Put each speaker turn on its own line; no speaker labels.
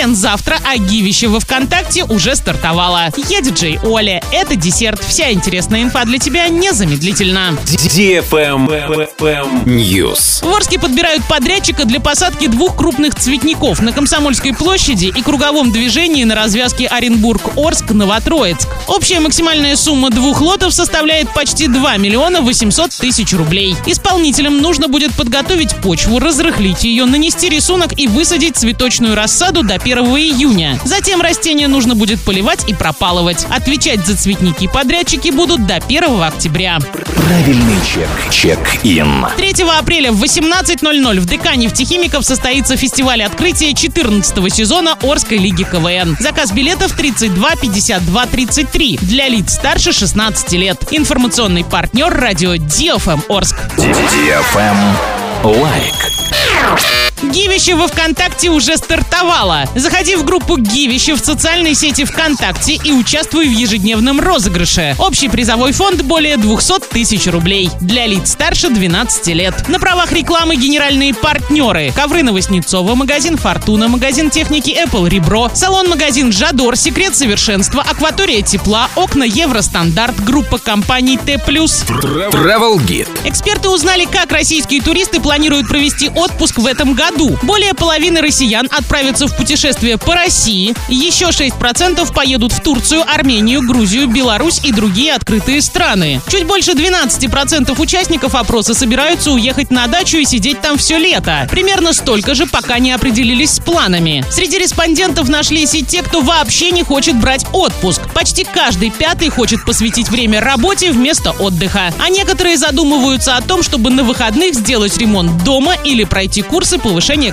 КВН завтра, а гивище во ВКонтакте уже стартовало. Я диджей Оля. Это десерт. Вся интересная инфа для тебя незамедлительно.
News.
В Орске подбирают подрядчика для посадки двух крупных цветников на Комсомольской площади и круговом движении на развязке Оренбург-Орск-Новотроицк. Общая максимальная сумма двух лотов составляет почти 2 миллиона 800 тысяч рублей. Исполнителям нужно будет подготовить почву, разрыхлить ее, нанести рисунок и высадить цветочную рассаду до 1 июня. Затем растения нужно будет поливать и пропалывать. Отвечать за цветники подрядчики будут до 1 октября.
Правильный чек. Чек-ин.
3 апреля в 18.00 в ДК «Нефтехимиков» состоится фестиваль открытия 14 сезона Орской лиги КВН. Заказ билетов 32 52 33 для лиц старше 16 лет. Информационный партнер радио Диофм Орск.
Лайк.
Гивище во ВКонтакте уже стартовало. Заходи в группу Гивище в социальной сети ВКонтакте и участвуй в ежедневном розыгрыше. Общий призовой фонд более 200 тысяч рублей. Для лиц старше 12 лет. На правах рекламы генеральные партнеры. Ковры Новоснецова, магазин Фортуна, магазин техники Apple Ребро, салон-магазин Жадор, Секрет совершенства, Акватория тепла, окна Евростандарт, группа компаний Т+.
Travel Guide.
Эксперты узнали, как российские туристы планируют провести отпуск в этом году. Более половины россиян отправятся в путешествие по России, еще 6% поедут в Турцию, Армению, Грузию, Беларусь и другие открытые страны. Чуть больше 12% участников опроса собираются уехать на дачу и сидеть там все лето. Примерно столько же, пока не определились с планами. Среди респондентов нашлись и те, кто вообще не хочет брать отпуск. Почти каждый пятый хочет посвятить время работе вместо отдыха. А некоторые задумываются о том, чтобы на выходных сделать ремонт дома или пройти курсы повышения